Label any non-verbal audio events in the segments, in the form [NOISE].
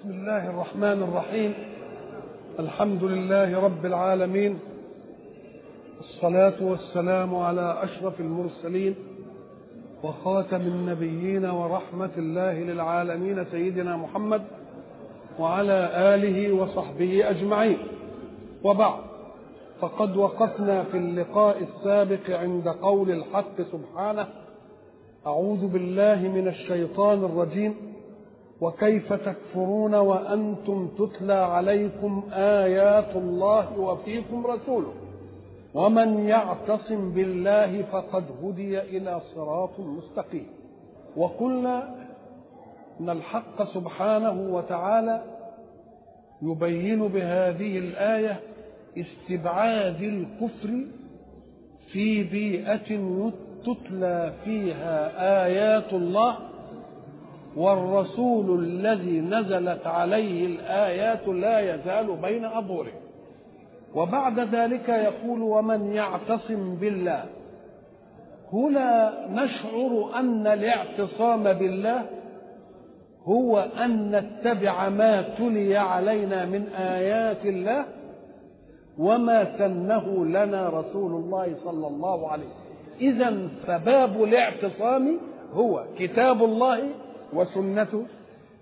بسم الله الرحمن الرحيم. الحمد لله رب العالمين. الصلاة والسلام على أشرف المرسلين وخاتم النبيين ورحمة الله للعالمين سيدنا محمد وعلى آله وصحبه أجمعين. وبعد فقد وقفنا في اللقاء السابق عند قول الحق سبحانه أعوذ بالله من الشيطان الرجيم. وكيف تكفرون وأنتم تتلى عليكم آيات الله وفيكم رسوله. ومن يعتصم بالله فقد هدي إلى صراط مستقيم. وقلنا أن الحق سبحانه وتعالى يبين بهذه الآية استبعاد الكفر في بيئة تتلى فيها آيات الله والرسول الذي نزلت عليه الآيات لا يزال بين أظهره وبعد ذلك يقول ومن يعتصم بالله. هنا نشعر أن الاعتصام بالله هو أن نتبع ما تلي علينا من آيات الله وما سنه لنا رسول الله صلى الله عليه وسلم. إذا فباب الاعتصام هو كتاب الله وسنته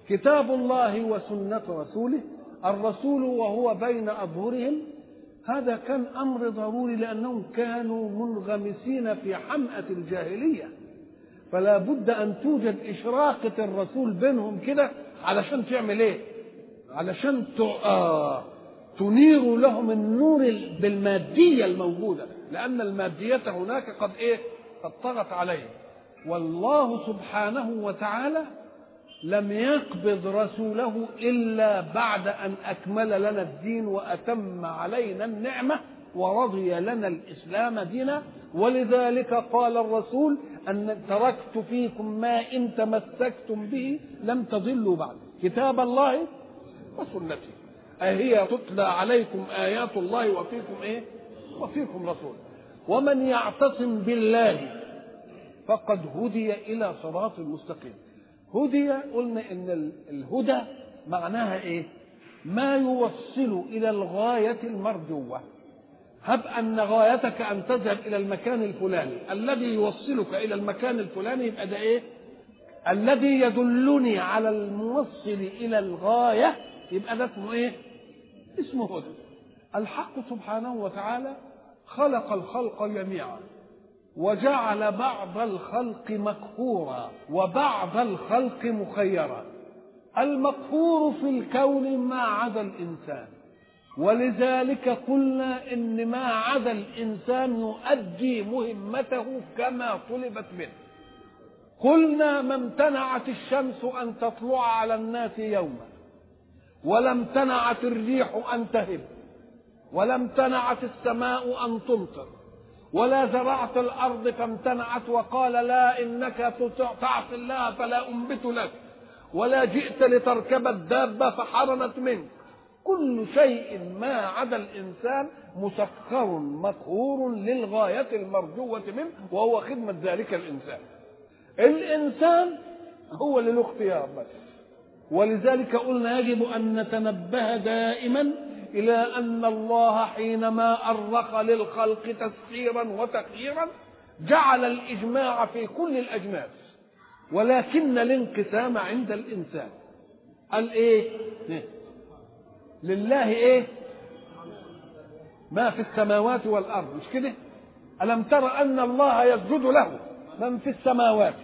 كتاب الله وسنة رسوله الرسول وهو بين أظهرهم. هذا كان أمر ضروري لأنهم كانوا منغمسين في حمأة الجاهلية. فلا بد أن توجد إشراقة الرسول بينهم كده علشان تعمل إيه؟ علشان آه تنير لهم النور بالمادية الموجودة. لأن المادية هناك قد إيه؟ قد طغت عليهم. والله سبحانه وتعالى لم يقبض رسوله إلا بعد أن أكمل لنا الدين وأتم علينا النعمة ورضي لنا الإسلام دينا. ولذلك قال الرسول أن تركت فيكم ما إن تمسكتم به لم تضلوا بعد. كتاب الله وسنتي. أهي تتلى عليكم آيات الله وفيكم إيه؟ وفيكم رسول. ومن يعتصم بالله فقد هدي إلى صراط مستقيم. هدي قلنا إن الهدى معناها إيه؟ ما يوصل إلى الغاية المرجوة. هب أن غايتك أن تذهب إلى المكان الفلاني. الذي يوصلك إلى المكان الفلاني يبقى ده إيه؟ الذي يدلني على الموصل إلى الغاية يبقى ده اسمه إيه؟ اسمه هدى. الحق سبحانه وتعالى خلق الخلق جميعا. وجعل بعض الخلق مقهورا وبعض الخلق مخيرا. المقهور في الكون ما عدا الإنسان. ولذلك قلنا إن ما عدا الإنسان يؤدي مهمته كما طلبت منه. قلنا ما امتنعت الشمس أن تطلع على الناس يوما. ولا امتنعت الريح أن تهب. ولا امتنعت السماء أن تمطر. ولا زرعت الأرض فامتنعت وقال لا إنك تعصي الله فلا أنبت لك ولا جئت لتركب الدابة فحرمت منك. كل شيء ما عدا الإنسان مسخر مقهور للغاية المرجوة منه وهو خدمة ذلك الإنسان. الإنسان هو اللي له بس. ولذلك قلنا يجب أن نتنبه دائما إلى أن الله حينما أرخ للخلق تسخيرا وتخييرا جعل الإجماع في كل الأجناس ولكن الانقسام عند الإنسان قال إيه؟ لله إيه؟ ما في السماوات والأرض مش كده؟ ألم تر أن الله يسجد له من في السماوات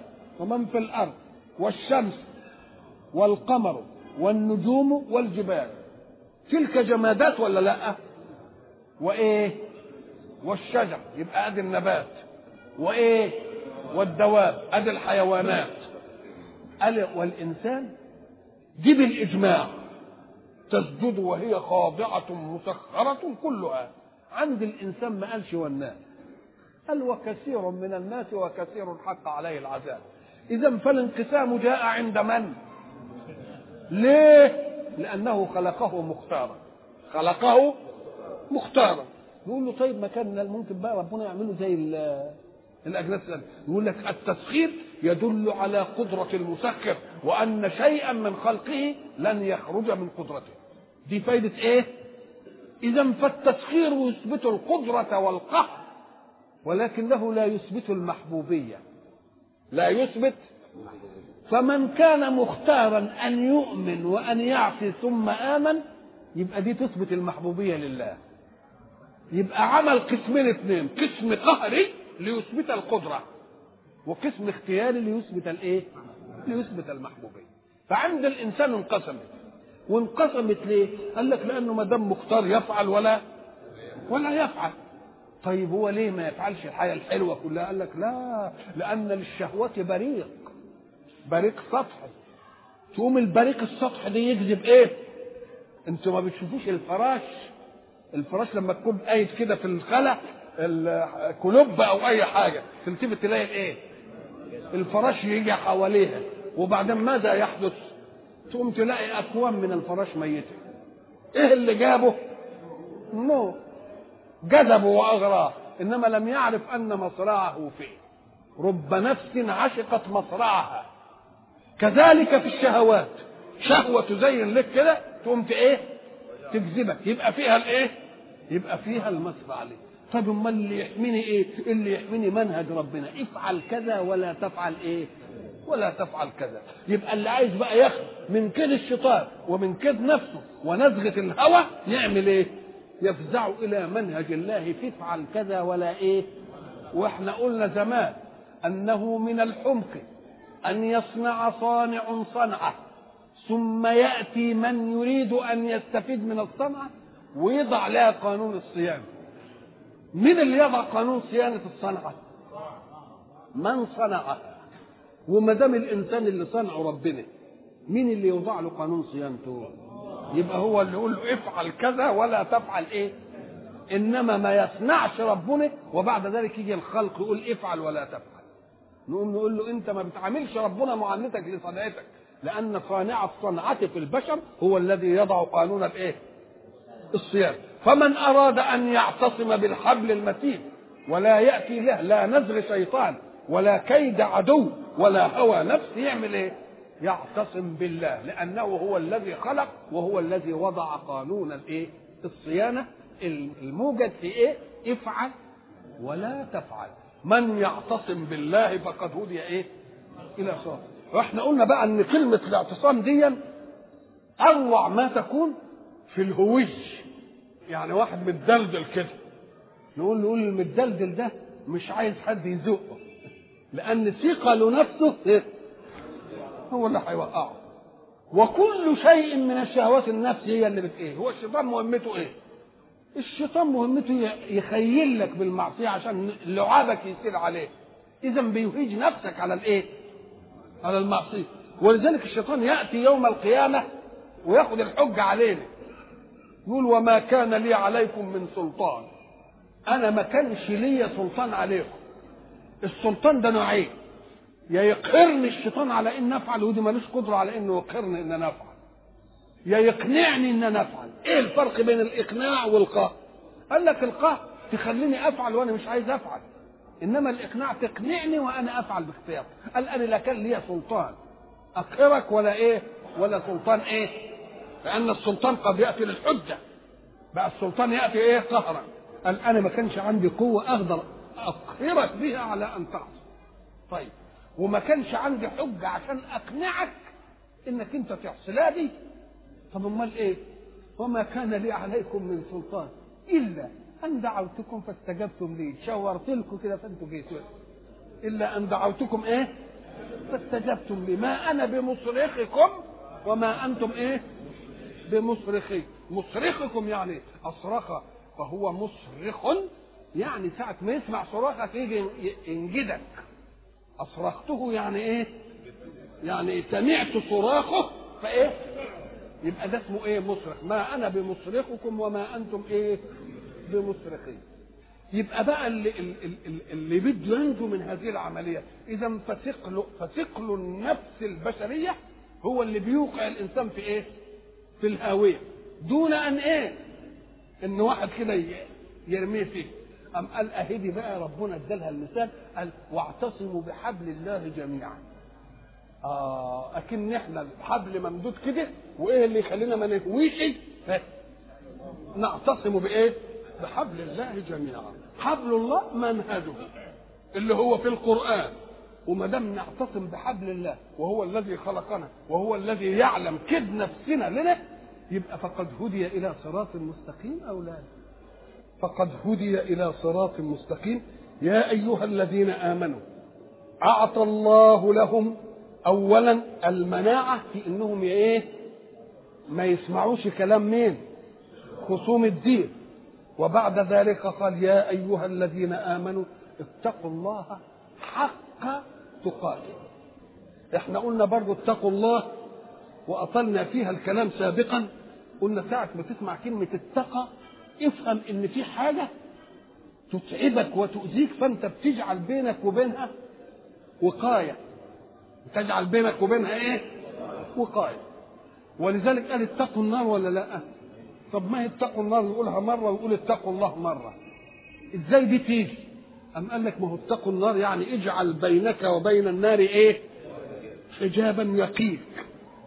ومن في الأرض والشمس والقمر والنجوم والجبال تلك جمادات ولا لا؟ وإيه؟ والشجر يبقى أدي النبات. وإيه؟ والدواب أدي الحيوانات. قال والإنسان دي بالإجماع تسجد وهي خاضعة مسخرة كلها. عند الإنسان ما قالش والناس. قال وكثير من الناس وكثير حق عليه العذاب. إذا فالانقسام جاء عند من؟ ليه؟ لأنه خلقه مختارا. خلقه مختارا. يقول له طيب ما كان ممكن بقى ربنا يعمله زي الأجناس يقول لك التسخير يدل على قدرة المسخر وأن شيئا من خلقه لن يخرج من قدرته. دي فايدة إيه؟ إذا فالتسخير يثبت القدرة والقهر ولكنه لا يثبت المحبوبية. لا يثبت فمن كان مختارا أن يؤمن وأن يعصي ثم آمن يبقى دي تثبت المحبوبية لله. يبقى عمل قسمين اثنين قسم قهري ليثبت القدرة وقسم اختياري ليثبت الإيه؟ ليثبت المحبوبية. فعند الإنسان انقسمت. وانقسمت ليه؟ قال لك لأنه ما دام مختار يفعل ولا ولا يفعل. طيب هو ليه ما يفعلش الحياة الحلوة كلها؟ قال لك لا لأن للشهوه بريق. بريق سطحي تقوم البريق السطحي ده يجذب إيه؟ أنتوا ما بتشوفوش الفراش؟ الفراش لما تكون قايد كده في الخلا الكلوب أو أي حاجة تلتفت تلاقي إيه؟ الفراش يجي حواليها. وبعدين ماذا يحدث؟ تقوم تلاقي اكوام من الفراش ميتة. إيه اللي جابه؟ نو جذبه وأغراه. إنما لم يعرف أن مصرعه فيه. رب نفس عشقت مصرعها. كذلك في الشهوات. شهوة تزين لك كده تقوم إيه؟ تجذبك. يبقى فيها الإيه؟ يبقى فيها المصرع عليه. طب أمال اللي يحميني إيه؟ اللي يحميني منهج ربنا. افعل كذا ولا تفعل إيه؟ ولا تفعل كذا. يبقى اللي عايز بقى ياخد من كيد الشيطان ومن كيد نفسه ونزغة الهوى يعمل إيه؟ يفزع إلى منهج الله تفعل كذا ولا إيه؟ وإحنا قلنا زمان أنه من الحمق. أن يصنع صانع صنعة ثم يأتي من يريد أن يستفيد من الصنعة ويضع لها قانون الصيانة. من اللي يضع قانون صيانة الصنعة؟ من صنعها وما دام الإنسان اللي صنعه ربنا مين اللي يوضع له قانون صيانته؟ يبقى هو اللي يقول له افعل كذا ولا تفعل إيه؟ إنما ما يصنعش ربنا وبعد ذلك يجي الخلق يقول افعل ولا تفعل. نقوم نقول له انت ما بتعاملش ربنا معاملتك لصنعتك لأن صانع الصنعة في البشر هو الذي يضع قانون الايه؟ الصيانه فمن أراد أن يعتصم بالحبل المتين ولا يأتي له لا نزغ شيطان ولا كيد عدو ولا هوى نفس يعمل إيه؟ يعتصم بالله لأنه هو الذي خلق وهو الذي وضع قانون الايه؟ الصيانة الموجد في إيه؟ افعل ولا تفعل. من يعتصم بالله فقد هدي إيه؟ إلى صراط. وإحنا قلنا بقى إن كلمة الاعتصام دي أروع ما تكون في الهوي يعني واحد متدلدل كده. نقول نقول المتدلدل ده مش عايز حد يزقه. لأن ثقله نفسه إيه؟ هو اللي هيوقعه. وكل شيء من الشهوات النفس هي اللي بت إيه؟ هو الشيطان مهمته إيه؟ الشيطان مهمته يخيل لك بالمعصية عشان لعابك يسير عليه. إذا بيهيج نفسك على الإيه؟ على المعصية. ولذلك الشيطان يأتي يوم القيامة ويأخذ الحجة علينا. يقول وما كان لي عليكم من سلطان. أنا ما كانش ليا سلطان عليكم. السلطان ده نوعين. يا يقهرني الشيطان على إن أفعل ودي ملوش قدرة على إنه يقهرني إن أنا أفعل. يا يقنعني إن أنا أفعل. إيه الفرق بين الإقناع والقهر قال لك القهر تخليني أفعل وأنا مش عايز أفعل. إنما الإقناع تقنعني وأنا أفعل باختيار قال أنا لا كان لي سلطان. اقهرك ولا إيه؟ ولا سلطان إيه؟ لأن السلطان قد يأتي للحجة. بقى السلطان يأتي إيه؟ قهرا. قال أنا ما كانش عندي قوة أقدر أقهرك بها على أن تعصي. طيب. وما كانش عندي حجة عشان أقنعك إنك أنت تعصي. لا دي طب أمال إيه؟ وما كان لي عليكم من سلطان إلا أن دعوتكم فاستجبتم لي. شاورت لكم كده فأنتوا جيتوا إلا أن دعوتكم إيه؟ فاستجبتم لي. ما أنا بمصرخكم وما أنتم إيه؟ بمصرخي. مصرخكم يعني أصرخ فهو مصرخ. يعني ساعة ما يسمع صراخك يجي ينجدك. أصرخته يعني إيه؟ يعني سمعت صراخه فإيه؟ يبقى ده اسمه إيه؟ مصرخ، ما أنا بمصرخكم وما أنتم إيه؟ بمصرخين. يبقى بقى اللي اللي, اللي بده ينجو من هذه العملية، إذا فثقل فثقل النفس البشرية هو اللي بيوقع الإنسان في إيه؟ في الهاوية، دون أن إيه؟ إن واحد كده يرميه فيه. أم قال أهدي بقى ربنا ادالها المثال قال واعتصموا بحبل الله جميعا آه أكن إحنا الحبل ممدود كده وإيه اللي يخلينا ما نهويش؟ نعتصم بإيه؟ بحبل الله جميعا. حبل الله منهجه اللي هو في القرآن. وما دام نعتصم بحبل الله وهو الذي خلقنا وهو الذي يعلم كد نفسنا لنا يبقى فقد هدي إلى صراط مستقيم أو لا؟ فقد هدي إلى صراط مستقيم. يا أيها الذين آمنوا أعطى الله لهم اولا المناعة في إنهم إيه ما يسمعوش كلام مين؟ خصوم الدين. وبعد ذلك قال يا أيها الذين آمنوا اتقوا الله حق تقاته. إحنا قلنا برضو اتقوا الله وأطلنا فيها الكلام سابقا. قلنا ساعة ما تسمع كلمة اتقى افهم إن في حاجة تتعبك وتؤذيك فأنت بتجعل بينك وبينها وقاية. تجعل بينك وبينها إيه؟ وقاية ولذلك قال اتقوا النار ولا لا؟ طب ما هي اتقوا النار نقولها مرة ونقول اتقوا الله مرة. إزاي دي تيجي؟ أم قال لك ما هو اتقوا النار يعني اجعل بينك وبين النار إيه؟ حجابا يقيك.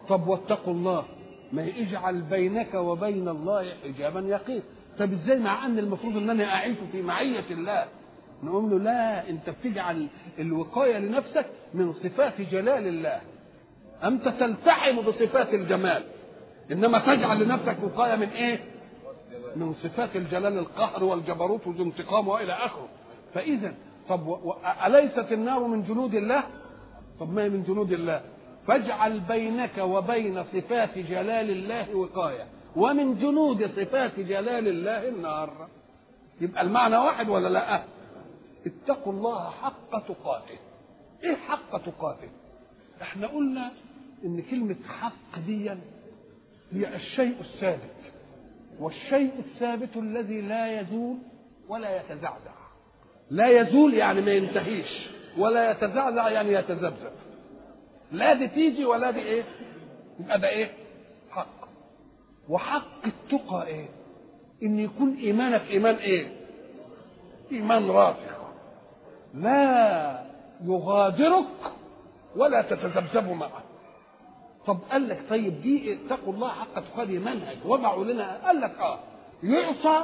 طب واتقوا الله. ما يجعل بينك وبين الله حجابا يقيك. طب إزاي مع أن المفروض إن أنا أعيش في معية الله؟ نقول له لا انت بتجعل الوقاية لنفسك من صفات جلال الله. أنت تلتحم بصفات الجمال. إنما تجعل لنفسك وقاية من إيه؟ من صفات الجلال القهر والجبروت والانتقام وإلى آخره. فاذا طب. أليست النار من جنود الله؟ طب ما هي من جنود الله؟ فاجعل بينك وبين صفات جلال الله وقاية. ومن جنود صفات جلال الله النار. يبقى المعنى واحد ولا لأ؟ اتقوا الله حق تقاته. إيه حق تقاته؟ إحنا قلنا إن كلمة حق دي هي الشيء الثابت والشيء الثابت الذي لا يزول ولا يتزعزع. لا يزول يعني ما ينتهيش ولا يتزعزع يعني يتذبذب. لا دي تيجي ولا دي إيه يبقى ده إيه؟ حق. وحق التقى إيه؟ إن يكون إيمانك إيمان إيه؟ إيمان راسخ لا يغادرك ولا تتذبذب معه. طب قال لك طيب دي اتقوا الله حق تقاته منهج وضعوا لنا. قال لك آه يعصى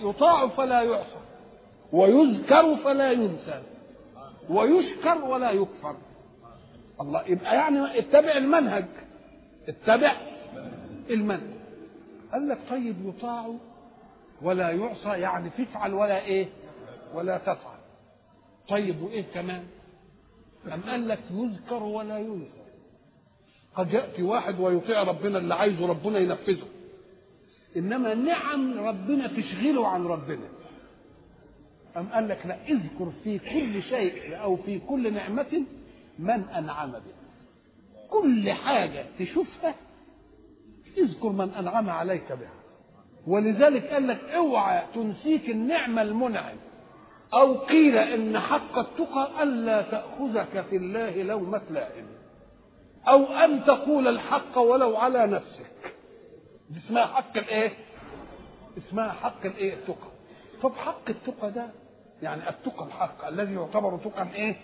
يطاع فلا يعصى ويذكر فلا ينسى ويشكر ولا يكفر. الله يبقى يعني اتبع المنهج اتبع المنهج. قال لك طيب يطاع ولا يعصى يعني تفعل ولا إيه؟ ولا تفعل. طيب وإيه كمان؟ أم قال لك يذكر ولا ينسى قد يأتي واحد ويطيع ربنا اللي عايزه ربنا ينفذه. إنما نعم ربنا تشغله عن ربنا. أم قال لك لا اذكر في كل شيء أو في كل نعمة من أنعم بها. كل حاجة تشوفها اذكر من أنعم عليك بها. ولذلك قال لك اوعى تنسيك النعمة المنعم أو قيل إن حق التقى ألا تأخذك في الله لومة لائم أو أن تقول الحق ولو على نفسك دي اسمها حق الإيه؟ اسمها حق الإيه؟ التقى طب حق التقى ده يعني التقى الحق الذي يعتبر تقى إيه؟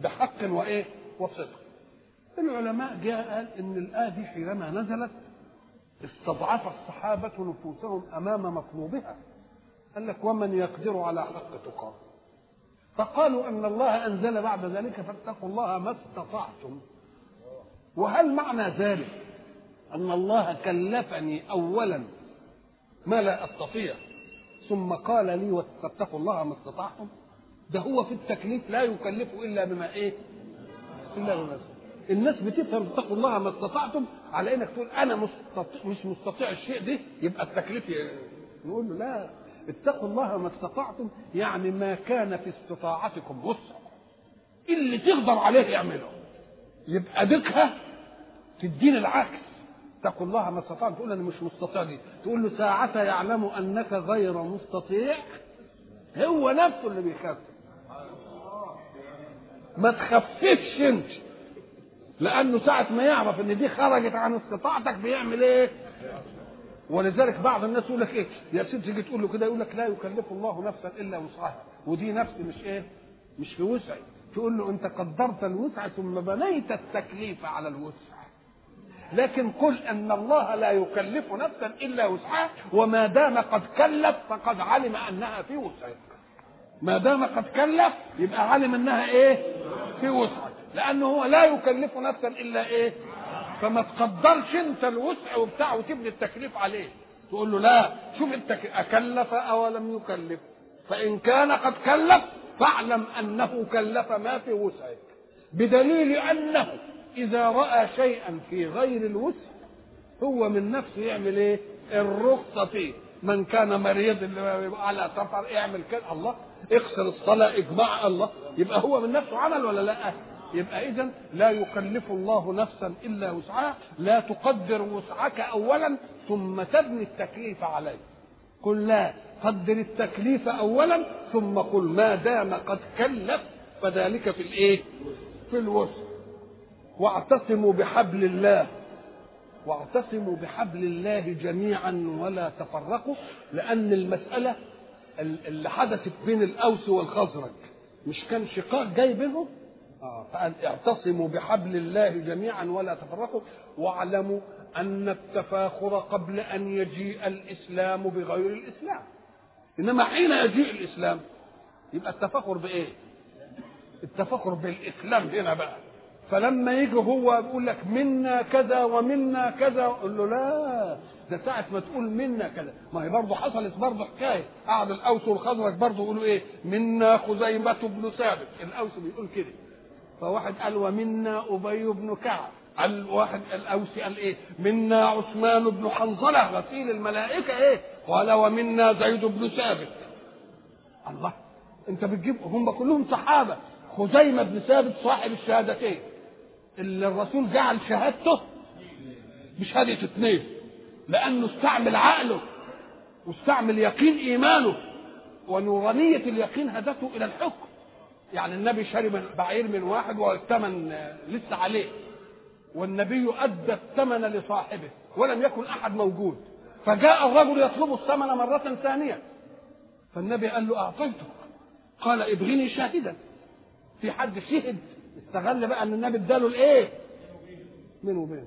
بحق وإيه؟ وصدق العلماء جاء قال إن الآية دي حينما نزلت استضعف الصحابة نفوسهم أمام مطلوبها قال لك ومن يقدر على حق تقاه فقالوا أن الله أنزل بعد ذلك فاتقوا الله ما استطعتم. وهل معنى ذلك أن الله كلفني اولا ما لا أستطيع ثم قال لي فاتقوا الله ما استطعتم؟ ده هو في التكليف لا يكلف إلا بما إيه؟ إلا بما الناس بتفهم اتقوا الله ما استطعتم على إنك تقول أنا مستطيع مش مستطيع الشيء ده يبقى التكليف نقول له لا. اتقوا الله ما استطعتم يعني ما كان في استطاعتكم وسع. اللي تقدر عليه اعمله يبقى دقها تدين العكس اتقوا الله ما استطعتم. تقول أنا مش مستطيع دي. تقول له ساعة يعلم أنك غير مستطيع. هو نفسه اللي بيخفف ما تخففش أنت. لأنه ساعة ما يعرف إن دي خرجت عن استطاعتك بيعمل إيه؟ ولذلك بعض الناس يقول لك إيه؟ يا سيدي تيجي تقول له كده يقول لك لا يكلف الله نفسا إلا وسعها. ودي نفس مش إيه؟ مش في وسعي. تقول له أنت قدرت الوسع ثم بنيت التكليف على الوسع. لكن قل أن الله لا يكلف نفسا إلا وسعها وما دام قد كلف فقد علم أنها في وسعك ما دام قد كلف يبقى علم أنها إيه؟ في وسعك لأنه هو لا يكلف نفسا إلا إيه؟ فما تقدرش انت الوسع وبتاع وتبني التكليف عليه. تقول له لا شوف انت أكلف أو لم يكلف. فإن كان قد كلف فاعلم أنه كلف ما في وسعك بدليل أنه إذا رأى شيئا في غير الوسع هو من نفسه يعمل إيه؟ الرخصة فيه. من كان مريض على سفر اعمل كده الله اكسر الصلاة اجماع الله يبقى هو من نفسه عمل ولا لا؟ يبقى اذا لا يكلف الله نفسا إلا وسعها لا تقدر وسعك اولا ثم تبني التكليف عليه قل لا قدر التكليف اولا ثم قل ما دام قد كلف. فذلك في الإيه؟ في الوسع. واعتصموا بحبل الله. واعتصموا بحبل الله جميعا ولا تفرقوا لأن المسألة اللي حدثت بين الأوس والخزرج مش كان شقاق جاي بينهم؟ فقال اعتصموا بحبل الله جميعا ولا تفرقوا واعلموا أن التفاخر قبل أن يجيء الإسلام بغير الإسلام. إنما حين يجيء الإسلام يبقى التفاخر بإيه؟ التفاخر بالإسلام هنا بقى. فلما يجي هو يقول لك منا كذا ومنا كذا قول له لا ده ساعة ما تقول منا كذا. ما هي برضه حصلت برضه حكاية. قعد الأوس والخزرج برضه يقولوا إيه؟ منا خزيمة بن ثابت. الأوس بيقول كده. فواحد قال ومنا أبي بن كعب. قال واحد الأوسي قال إيه؟ منا عثمان بن حنظلة. غسيل الملائكة إيه؟ قال ومنا زيد بن ثابت. الله أنت بتجيب هم كلهم صحابة. خزيمة بن ثابت صاحب الشهادتين. اللي الرسول جعل شهادته بشهادة اثنين لأنه استعمل عقله واستعمل يقين إيمانه. ونورانية اليقين هدته إلى الحكم. يعني النبي شرب بعير من واحد والثمن لسه عليه. والنبي أدى الثمن لصاحبه ولم يكن أحد موجود. فجاء الرجل يطلب الثمن مرة ثانية. فالنبي قال له أعطيتك. قال ابغني شاهدا. في حد شهد. استغل بقى أن النبي اداله الإيه؟ منه وبينه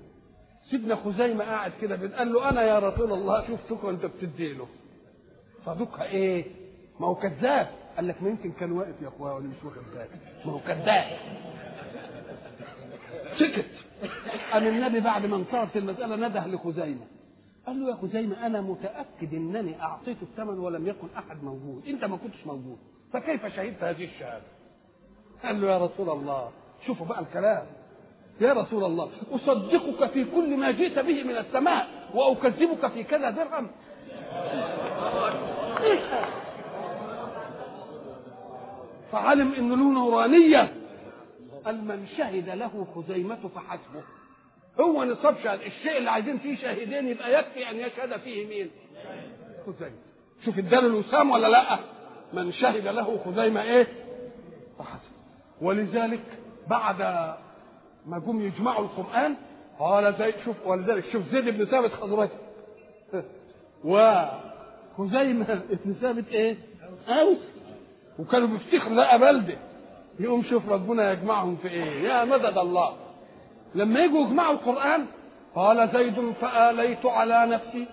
سيدنا خزيمة قاعد كده قال له أنا يا رسول الله شفتك وأنت بتديله. صدقها إيه؟ ما هو كذاب. قال لك ما يمكن كان واقف يا أخويا وأنا مش واخد بالي ما هو كذاب سكت. قام النبي بعد ما انتهت المسألة نده لخزيمة. قال له يا خزيمة أنا متأكد إنني أعطيت الثمن ولم يكن أحد موجود. أنت ما كنتش موجود. فكيف شهدت هذه الشهادة؟ قال له يا رسول الله شوفوا بقى الكلام. يا رسول الله أصدقك في كل ما جئت به من السماء وأكذبك في كذا درهم. فعلم أن له نورانية. قال من شهد له خزيمة فحسبه. هو نصاب شهد. الشيء اللي عايزين فيه شاهدين يبقى يكفي أن يشهد فيه مين؟ خزيمة. شوف اداله الوسام ولا لأ؟ من شهد له خزيمة إيه؟ فحسب ولذلك بعد ما جم يجمعوا القرآن قال زي شوف ولذلك شوف زيد بن ثابت خزرجي [LAUGHS] وخزيمة بن ثابت إيه؟ أوس. وكانوا بيفتخروا لقى بلده يقوم شوف ربنا يجمعهم في إيه؟ يا مدد الله. لما يجوا يجمعوا القرآن قال زيد فآليت على نفسي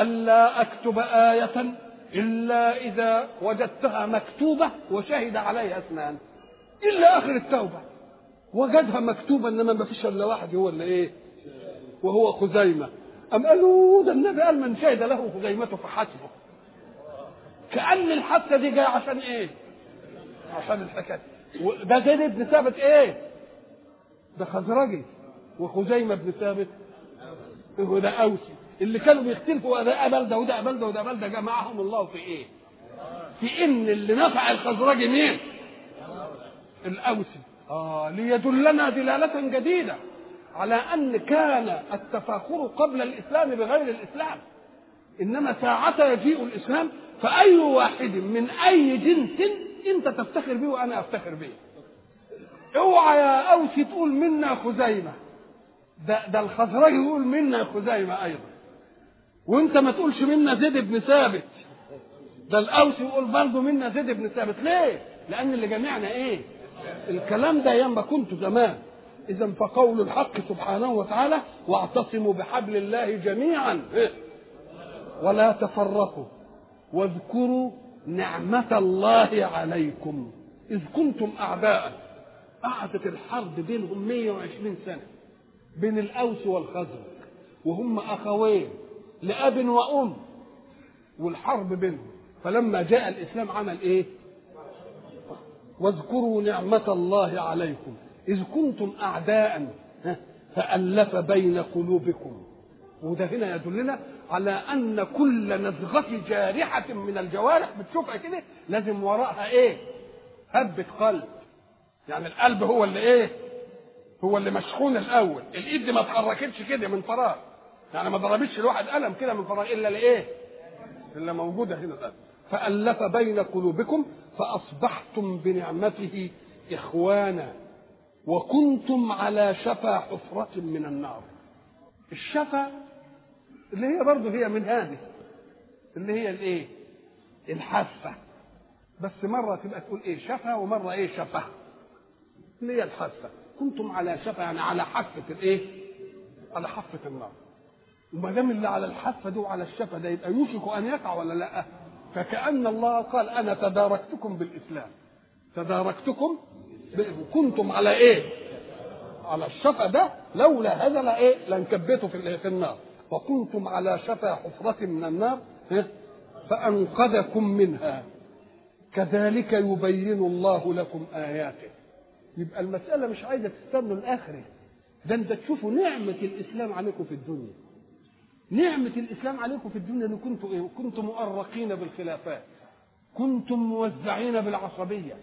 ألا أكتب آية إلا إذا وجدتها مكتوبة وشهد عليها اثنان إلا آخر التوبة. وجدها مكتوبة إنما ما فيش إلا واحد هو اللي إيه؟ وهو خزيمة. أم قالوا ده النبي قال من شهد له خزيمة فحسبه كأن الحادثة دي جاية عشان إيه؟ عشان الحكاية ده زيد بن ثابت إيه؟ ده خزرجي وخزيمة بن ثابت هو ده أوسي اللي كانوا بيختلفوا ده بلده وده بلده وده بلده جمعهم الله في إيه؟ في إن اللي نفع الخزرجي مين؟ الأوسي آه ليدلنا دلالة جديدة على أن كان التفاخر قبل الإسلام بغير الإسلام إنما ساعة يجيء الإسلام فأي واحد من أي جنس أنت تفتخر به وأنا أفتخر به. اوعى يا اوسي تقول منا خزيمة. ده ده الخزرجي يقول منا خزيمة أيضا. وأنت ما تقولش منا زيد بن ثابت. ده الأوس يقول برضه منا زيد بن ثابت. ليه؟ لأن اللي جمعنا إيه؟ الكلام ده أيام ما كنت زمان. اذا فقول الحق سبحانه وتعالى واعتصموا بحبل الله جميعا. ولا تفرقوا. واذكروا نعمة الله عليكم. إذ كنتم أعداء قعدت الحرب بينهم 120 سنة. بين الأوس والخزرج. وهم أخوين لأب وأم. والحرب بينهم. فلما جاء الإسلام عمل إيه؟ واذكروا نعمة الله عليكم. إذ كنتم أعداء. فألف بين قلوبكم. وده هنا يدلنا على أن كل نزغة جارحة من الجوارح بتشوفها كده لازم وراءها إيه؟ هبة قلب يعني القلب هو اللي إيه؟ هو اللي مشحون الأول الإيد ما اتحركتش كده من فراغ يعني ما ضربتش الواحد قلم كده من فراغ إلا لإيه؟ إلا موجودة هنا القلب فألف بين قلوبكم فأصبحتم بنعمته إخوانا وكنتم على شفا حفرة من النار الشفا اللي هي برضه هي من هذه اللي هي الإيه؟ الحافة. بس مرة تبقى تقول إيه؟ شفا ومرة إيه؟ شفا. اللي هي الحافة. كنتم على شفا يعني على حافة الإيه؟ على حافة النار. وما دام اللي على الحافة دي وعلى الشفا ده يبقى يوشك أن يقع ولا لأ؟ فكأن الله قال أنا تداركتكم بالإسلام. تداركتكم كنتم على إيه؟ على الشفا ده لولا هذا لا إيه؟ لانكبيته في في النار. وكنتم على شفا حفرة من النار فأنقذكم منها. كذلك يبين الله لكم آياته. يبقى المسألة مش عايزة تستنوا الآخرة ده أنت تشوفوا نعمة الإسلام عليكم في الدنيا. نعمة الإسلام عليكم في الدنيا أن كنتم إيه؟ كنتم مؤرقين بالخلافات. كنتم موزعين بالعصبية.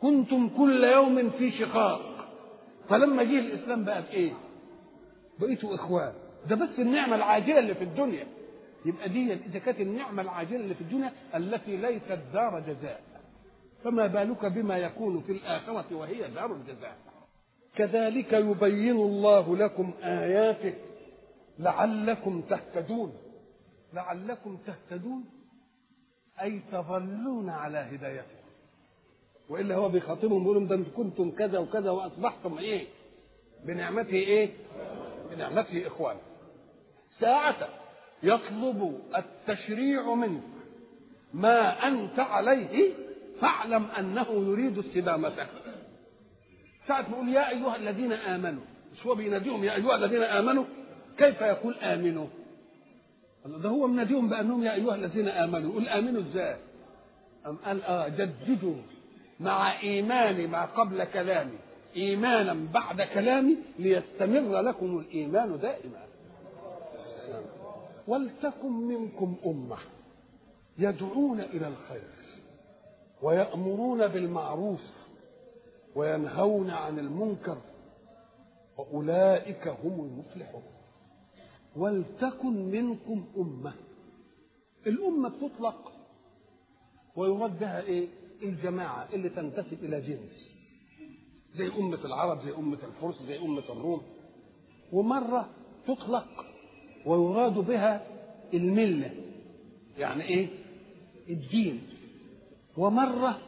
كنتم كل يوم في شقاق. فلما جه الإسلام بقى بإيه؟ بقيتوا إخوان. ده بس النعمة العاجلة اللي في الدنيا. يبقى دي إذا كانت النعمة العاجلة اللي في الدنيا التي ليست دار جزاء. فما بالك بما يكون في الآخرة وهي دار الجزاء. كذلك يبين الله لكم آياته لعلكم تهتدون. لعلكم تهتدون أي تظلون على هدايته وإلا هو بيخاطبهم بيقول لهم ده كنتم كذا وكذا وأصبحتم إيه؟ بنعمته إيه؟ بنعمته إخوانا. ساعة يطلب التشريع منك ما أنت عليه فاعلم أنه يريد استدامتك ساعة يقول يا أيها الذين آمنوا مش هو بيناديهم يا أيها الذين آمنوا كيف يقول آمنوا؟ ده هو مناديهم بأنهم يا أيها الذين آمنوا. يقول آمنوا إزاي؟ أم قال آه جددوا مع إيماني ما قبل كلامي. إيمانا بعد كلامي ليستمر لكم الإيمان دائما. ولتكن منكم أمة يدعون إلى الخير ويأمرون بالمعروف وينهون عن المنكر وأولئك هم المفلحون. ولتكن منكم أمة. الأمة بتطلق ويراد بها إيه؟ الجماعة اللي تنتسب إلى جنس. زي أمة العرب زي أمة الفرس زي أمة الروم. ومرة تطلق ويراد بها الملة يعني إيه؟ الدين ومرة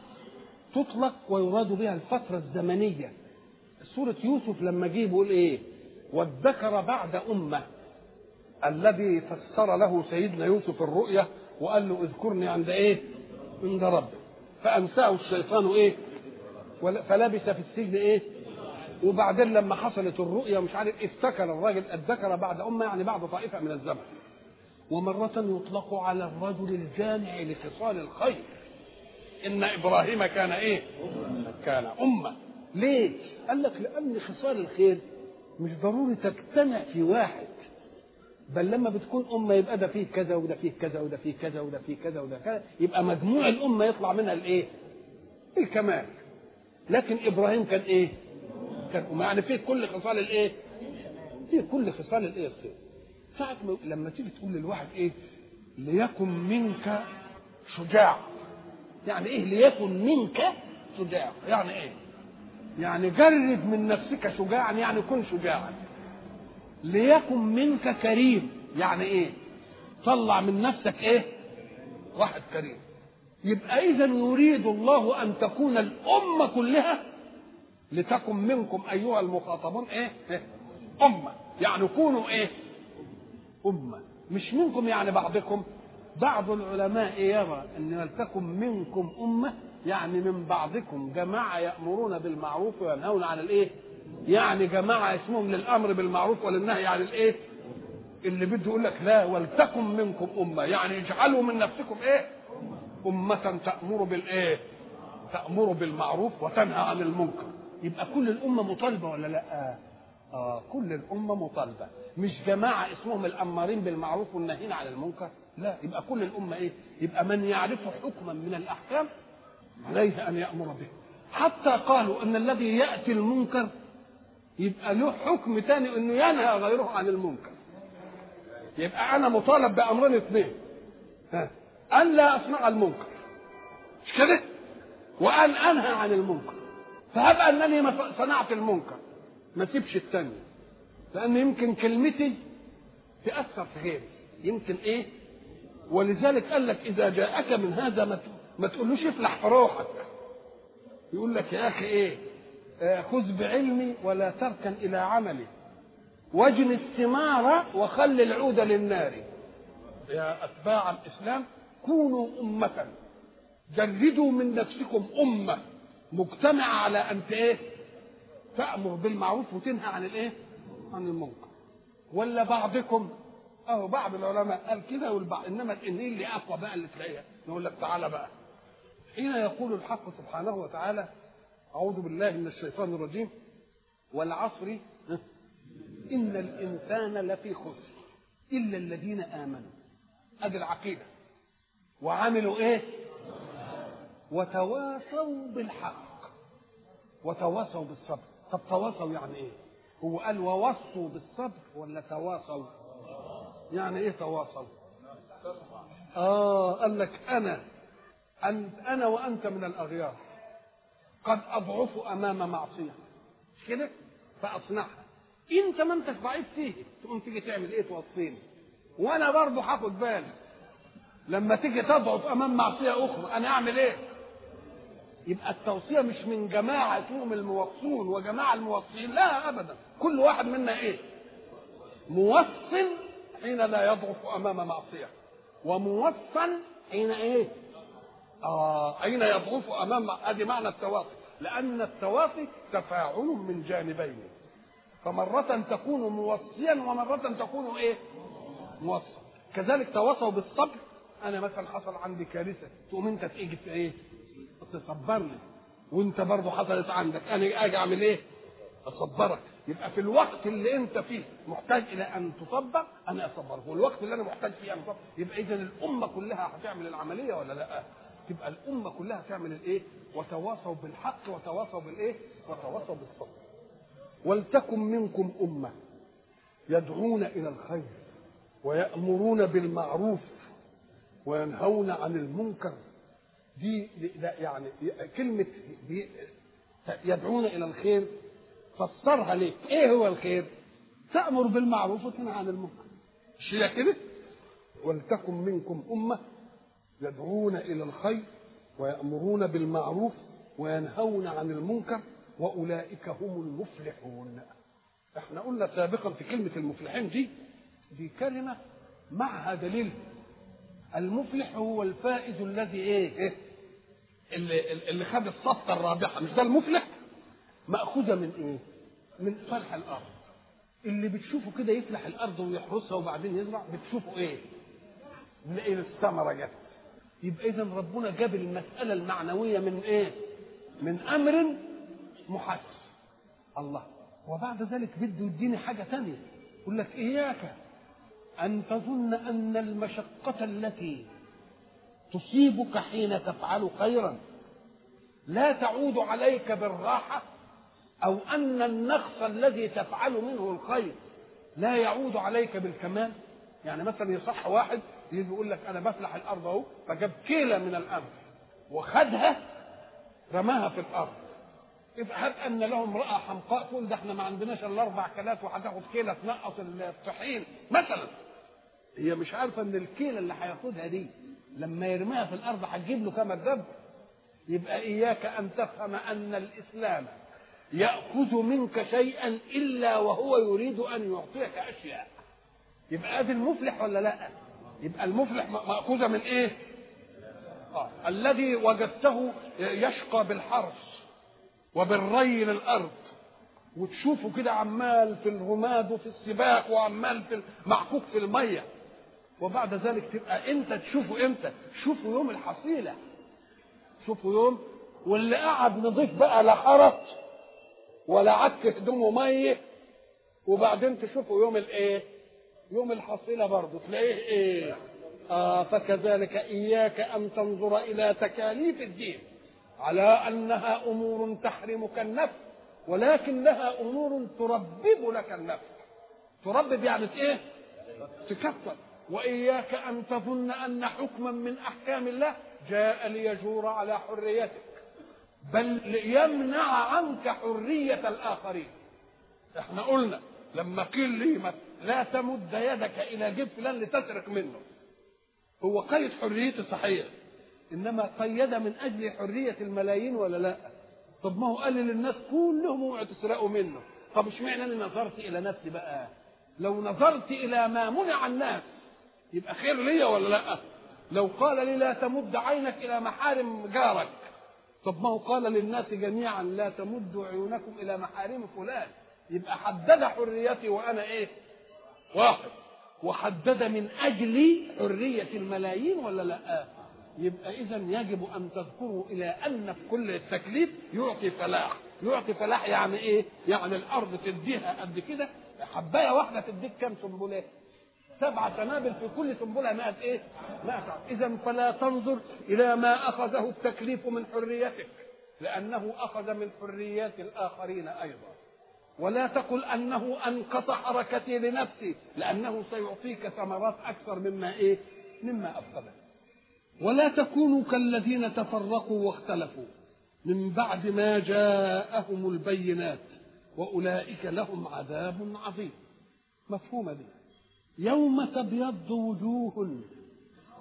تطلق ويراد بها الفترة الزمنية سورة يوسف لما جه بيقول إيه؟ وادكر بعد أمة الذي فسر له سيدنا يوسف الرؤيا وقال له اذكرني عند إيه؟ عند ربك فأنساه الشيطان إيه؟ فلبث في السجن إيه وبعدين لما حصلت الرؤيا مش عارف افتكر الراجل الذكر بعد أمة يعني بعد طائفة من الزمن ومرة يطلق على الرجل الجامع لخصال الخير إن إبراهيم كان إيه؟ كان أمة ليه؟ قال لك لأن خصال الخير مش ضروري تجتمع في واحد بل لما بتكون أمة يبقى ده فيه كذا وده فيه كذا وده فيه كذا وده فيه كذا وده كذا يبقى مجموع الأمة يطلع منها الإيه؟ الكمال لكن إبراهيم كان إيه؟ كان يعني فيه كل خصال الايه؟ فيه كل خصال الايه الخير. ساعة ما لما تيجي تقول للواحد إيه؟ ليكن منك شجاع. يعني إيه ليكن منك شجاع؟ يعني إيه؟ يعني جرد من نفسك شجاعا يعني كن شجاعا. ليكن منك كريم يعني إيه؟ طلع من نفسك إيه واحد كريم يبقى اذا يريد الله أن تكون الأمة كلها لتكن منكم أيها المخاطبون إيه, إيه؟ أمة. يعني كونوا إيه؟ أمة. مش منكم يعني بعضكم. بعض العلماء يرى أن لتكن منكم أمة يعني من بعضكم. جماعة يأمرون بالمعروف وينهون عن الإيه؟ يعني جماعة اسمهم للأمر بالمعروف وللنهي عن الإيه؟ اللي بده يقول لك لا ولتكن منكم أمة. يعني اجعلوا من نفسكم إيه؟ أمة تأمر بالإيه؟ تأمر بالمعروف وتنهى عن المنكر. يبقى كل الأمة مطالبة ولا لأ؟ آه كل الأمة مطالبة. مش جماعة اسمهم الأمارين بالمعروف والناهين عن المنكر؟ لا يبقى كل الأمة إيه؟ يبقى من يعرف حكما من الأحكام عليه أن يأمر به. حتى قالوا أن الذي يأتي المنكر يبقى له حكم ثاني أنه ينهى غيره عن المنكر. يبقى أنا مطالب بأمرين اثنين. ها أن لا اصنع المنكر. مش كده؟ وأن أنهى عن المنكر. فهب أنني ما صنعت المنكر. ما سيبش الثانية لأن يمكن كلمتي تأثر في غيري. يمكن إيه؟ ولذلك قال لك إذا جاءك من هذا ما تقولوش افلح في روحك. يقول لك يا أخي إيه؟ آه خذ بعلمي ولا تركن إلى عملي. واجن الثمار وخل العود للنار. يا أتباع الإسلام كونوا أمة. جردوا من نفسكم أمة. مجتمعه على أن إيه؟ تأمر بالمعروف وتنهى عن الإيه؟ عن المنكر. ولا بعضكم أهو بعض العلماء قال كده والبعض إنما الانجيل اللي أقوى بقى اللي تلاقيها. يقول لك تعالى بقى. حين يقول الحق سبحانه وتعالى أعوذ بالله من الشيطان الرجيم والعصر إن الإنسان لفي خسر إلا الذين آمنوا. أدي العقيدة. وعملوا إيه؟ وتواصوا بالحق. وتواصوا بالصبر. طب تواصوا يعني إيه؟ هو قال ووصوا بالصبر ولا تواصوا؟ يعني إيه تواصوا؟ آه قال لك أنا أنا وأنت من الأغيار. قد أضعف أمام معصية. مش كده؟ فأصنعها. أنت ما أنتش ضعيف فيه. تقوم تيجي تعمل إيه توصيني؟ وأنا برضه هاخد بالي. لما تيجي تضعف أمام معصية أخرى أنا أعمل إيه؟ يبقى التوصية مش من جماعة اسمهم الموصون وجماعة الموصين لا ابدا. كل واحد منا إيه؟ موصل حين لا يضعف أمام معصية وموصل حين إيه؟ آه حين يضعف أمام أدي معنى التواصي. لأن التواصي تفاعل من جانبين. فمرة تكون موصيا ومرة تكون إيه؟ موصى كذلك تواصوا بالصبر. أنا مثلا حصل عندي كارثة تقوم أنت تيجي إيه؟ تصبرني وانت برضه حصلت عندك أنا آجي أعمل إيه؟ أصبرك يبقى في الوقت اللي أنت فيه محتاج إلى أن تصبر أنا اصبرك والوقت اللي أنا محتاج فيه أن اصبر يبقى اذا الأمة كلها هتعمل العملية ولا لأ؟ تبقى الأمة كلها تعمل الإيه؟ وتواصوا بالحق وتواصوا بالإيه؟ وتواصوا بالصبر. ولتكن منكم أمة يدعون إلى الخير ويأمرون بالمعروف وينهون عن المنكر دي يعني كلمة دي يدعون إلى الخير فسرها ليه؟ إيه هو الخير؟ تأمر بالمعروف وتنهى عن المنكر. مش هي كده؟ ولتكن منكم أمة يدعون إلى الخير ويأمرون بالمعروف وينهون عن المنكر وأولئك هم المفلحون. إحنا قلنا سابقا في كلمة المفلحين دي دي كلمة معها دليل. المفلح هو الفائز الذي إيه, إيه؟ اللي, اللي خد الصفقة الرابحة مش ده المفلح؟ مأخوذة من إيه؟ من فلح الأرض. اللي بتشوفه كده يفلح الأرض ويحرسها وبعدين يزرع بتشوفه إيه؟ نلاقي الثمرة جت. يبقى إذا ربنا جاب المسألة المعنوية من إيه؟ من أمر محس الله. وبعد ذلك بده يديني حاجة ثانية يقول لك إياك أن تظن أن المشقة التي تصيبك حين تفعل خيرا. لا تعود عليك بالراحة أو أن النقص الذي تفعل منه الخير لا يعود عليك بالكمال. يعني مثلا يصح واحد يجي يقول لك أنا بفلح الأرض أهو فجاب كيلة من الامر وخدها رماها في الأرض. افحد أن له امرأة حمقاء تقول ده إحنا ما عندناش إلا أربع كلات وهتاخد كيلة تنقص الطحين مثلا. هي مش عارفة إن الكيلة اللي هياخدها دي لما يرميها في الأرض هتجيب له كما الدب يبقى إياك أن تفهم أن الإسلام يأخذ منك شيئا إلا وهو يريد أن يعطيك أشياء. يبقى ادي المفلح ولا لأ؟ يبقى المفلح مأخوذة من إيه؟ آه. الذي وجدته يشقى بالحرث وبالري للارض وتشوفه كده عمال في الرماد وفي السباق وعمال في محكوك في المية. وبعد ذلك تبقى انت تشوفه إمتى؟ تشوفه يوم الحصيلة. شوفوا يوم واللي قعد نضيف بقى لا حرط ولا عك هدومه ميه وبعدين تشوفه يوم الإيه؟ يوم الحصيلة برضه. تلاقيه إيه؟ آه فكذلك إياك أن تنظر إلى تكاليف الدين. على أنها أمور تحرمك النفس ولكنها أمور تربب لك النفس. تربب يعني إيه؟ تكفر. وإياك أن تظن أن حكما من أحكام الله جاء ليجور على حريتك. بل ليمنع عنك حرية الآخرين. إحنا قلنا لما قيل لي لا تمد يدك إلى جيب فلان لتسرق منه. هو قيد حريته صحيح. إنما قيد من أجل حرية الملايين ولا لا؟ طب ما هو قال للناس كلهم اوعوا تسرقوا منه. طب اشمعنى أنا نظرت إلى نفسي بقى؟ لو نظرت إلى ما منع الناس يبقى خير ليا ولا لا؟ لو قال لي لا تمد عينك إلى محارم جارك. طب ما هو قال للناس جميعا لا تمدوا عيونكم إلى محارم فلان. يبقى حدد حريتي وأنا إيه؟ واحد. وحدد من أجل حرية الملايين ولا لا؟ يبقى اذا يجب أن تذكروا إلى أن في كل التكليف يعطي فلاح. يعطي فلاح يعني إيه؟ يعني الأرض تديها قد كده. حباية واحدة تديك كم سنبله سبع سنابل في كل سنبلة 100 إيه؟ 100 اذا فلا تنظر إلى ما أخذه التكليف من حريتك لأنه أخذ من حريات الآخرين أيضا. ولا تقل أنه أنقص حركتي لنفسي لأنه سيعطيك ثمرات أكثر مما إيه؟ مما أفقده. ولا تكونوا كالذين تفرقوا واختلفوا. من بعد ما جاءهم البينات وأولئك لهم عذاب عظيم. مفهومه دي يوم تبيض وجوه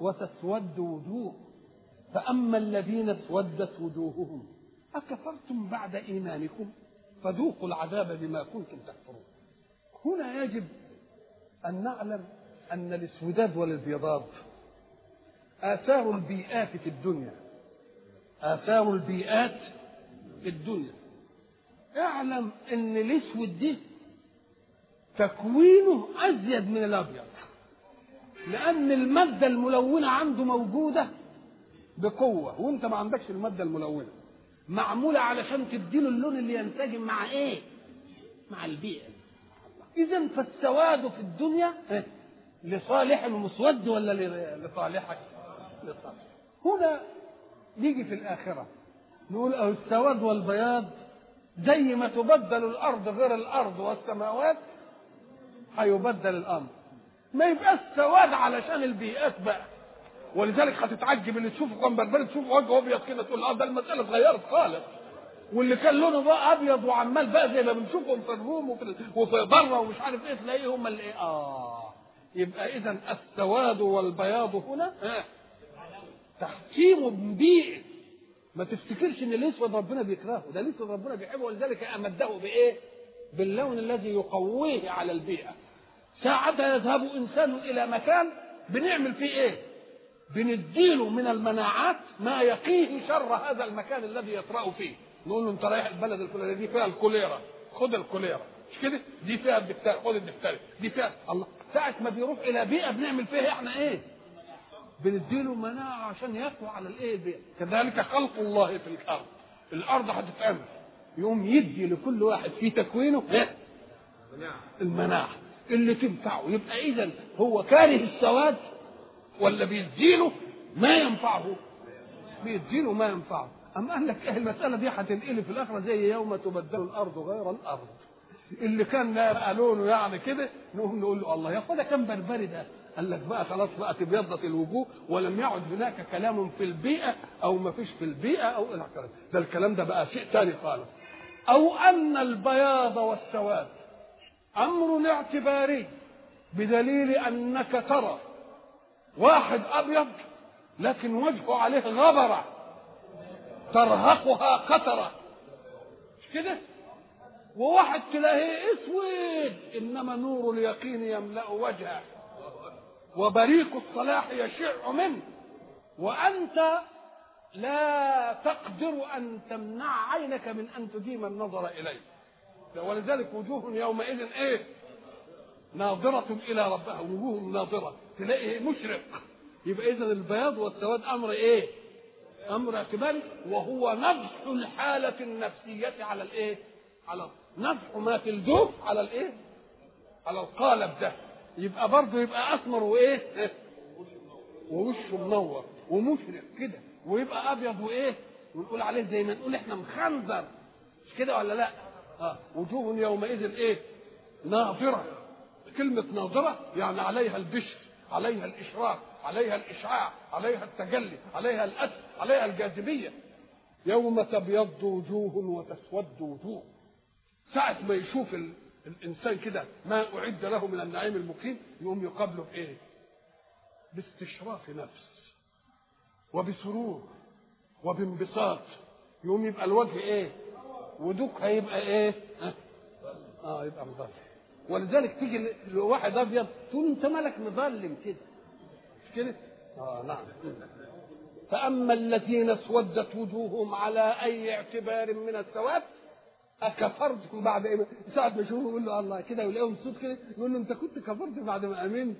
وتسود وجوه فأما الذين اسودت وجوههم أكفرتم بعد إيمانكم؟ فذوقوا العذاب بما كنتم تكفرون. هنا يجب أن نعلم أن الاسوداد والابيضاد آثار البيئات في الدنيا. آثار البيئات في الدنيا. اعلم أن الاسود دي تكوينه أزيد من الأبيض. لأن المادة الملونة عنده موجودة بقوة وأنت ما عندكش المادة الملونة. معمولة علشان تديله اللون اللي ينسجم مع إيه؟ مع البيئة. اذا فالسواد في الدنيا لصالح المسود ولا لصالحك؟ لصالح. هنا نيجي في الآخرة. نقول أو السواد والبياض زي ما تبدل الأرض غير الأرض والسماوات هيبدل الأمر. ما يبقاش سواد علشان البيئات بقى. ولذلك هتتعجب اللي تشوفه كان بربري تشوفه وجهه أبيض كده تقول آه ده المساله اتغيرت خالص. واللي كان لونه بقى أبيض وعمال بقى زي ما بنشوفهم في الروم وفي وفي بره ومش عارف إيه تلاقيه هم اللي إيه آه. يبقى إذا السواد والبياض هنا آه. تحكيم بيئي ما تفتكرش إن الاسود ربنا بيكرهه. ده الاسود ربنا بيحبه ولذلك أمده بإيه؟ باللون الذي يقويه على البيئه ساعتها يذهب إنسان إلى مكان بنعمل فيه إيه؟ بنديله من المناعات ما يقيه شر هذا المكان الذي يطرأ فيه. نقول له أنت رايح البلد الفلانية دي فيها الكوليرا. خد الكوليرا. مش كده؟ دي فيها الدفتري خد الدفتري دي فيها الله. ساعة ما بيروح إلى بيئة بنعمل فيها إحنا إيه؟ بنديله مناعة عشان يقوى على الإيه البيئة. كذلك خلق الله في الأرض. الأرض هتتأمن يقوم يدي لكل واحد في تكوينه إيه؟ المناعة. اللي تنفعه. يبقى إذا هو كاره السواد ولا بيديله ما ينفعه. بيديله ما ينفعه. أما قال لك إيه المسألة دي هتنقلب في الآخرة زي يوم تبدل الأرض غير الأرض. اللي كان بقى لونه يعني كده نقوم نقول له الله يا اخويا كان بربري ده. قال لك بقى خلاص بقى تبيضت الوجوه ولم يعد هناك كلام في البيئة أو ما فيش في البيئة أو إلى ده الكلام ده بقى شيء ثاني خالص. أو أن البياض والسواد أمر اعتباري بدليل أنك ترى واحد أبيض لكن وجهه عليه غبرة ترهقها قطره مش كده؟ وواحد تلاقيه أسود إنما نور اليقين يملأ وجهه. وبريق الصلاح يشع منه. وأنت لا تقدر أن تمنع عينك من أن تديم النظر إليه. ولذلك وجوه يومئذ إيه ناظرة إلى ربها وجوه ناظرة تلاقيه مشرق يبقى إذا البياض والسواد أمر إيه؟ أمر اعتباري وهو نضح الحالة النفسية على الإيه؟ على نضح ما في الجوف على الإيه؟ على القالب ده يبقى برضه يبقى أسمر وإيه؟ ووشه منور ومشرق كده ويبقى أبيض وإيه؟ ونقول عليه زي ما نقول إحنا مخنزر مش كده ولا لأ؟ آه وجوه يومئذ إيه؟ ناظرة كلمة ناظرة يعني عليها البشر عليها الإشراق عليها الإشعاع عليها التجلي عليها الأسر عليها الجاذبية يوم تبيض وجوه وتسود وجوه ساعة ما يشوف ال... الإنسان كده ما أعد له من النعيم المقيم يقوم يقابله بإيه؟ باستشراف نفس وبسرور وبانبساط يقوم يبقى الوجه إيه؟ ودوك هيبقى إيه؟ آه يبقى مضلم ولذلك تيجي لواحد أبيض تقول أنت مالك مظلم كده؟ مش كده؟ آه نعم. فأما الذين اسودت وجوههم على أي اعتبار من السواد اكفرتم بعد إيه؟ ساعة ما يشوفوا يقول له الله كده. ويلاقيهم صوت كده يقول له أنت كنت كفرت بعد ما أمنت.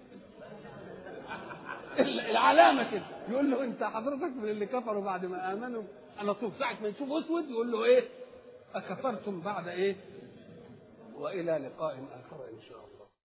[LAUGHS] العلامة كده. يقول له أنت حضرتك من اللي كفروا بعد ما آمنوا. أنا طول ساعة ما يشوف أسود يقول له إيه؟ أكفرتم بعد إيه؟ وإلى لقاء آخر إن شاء الله.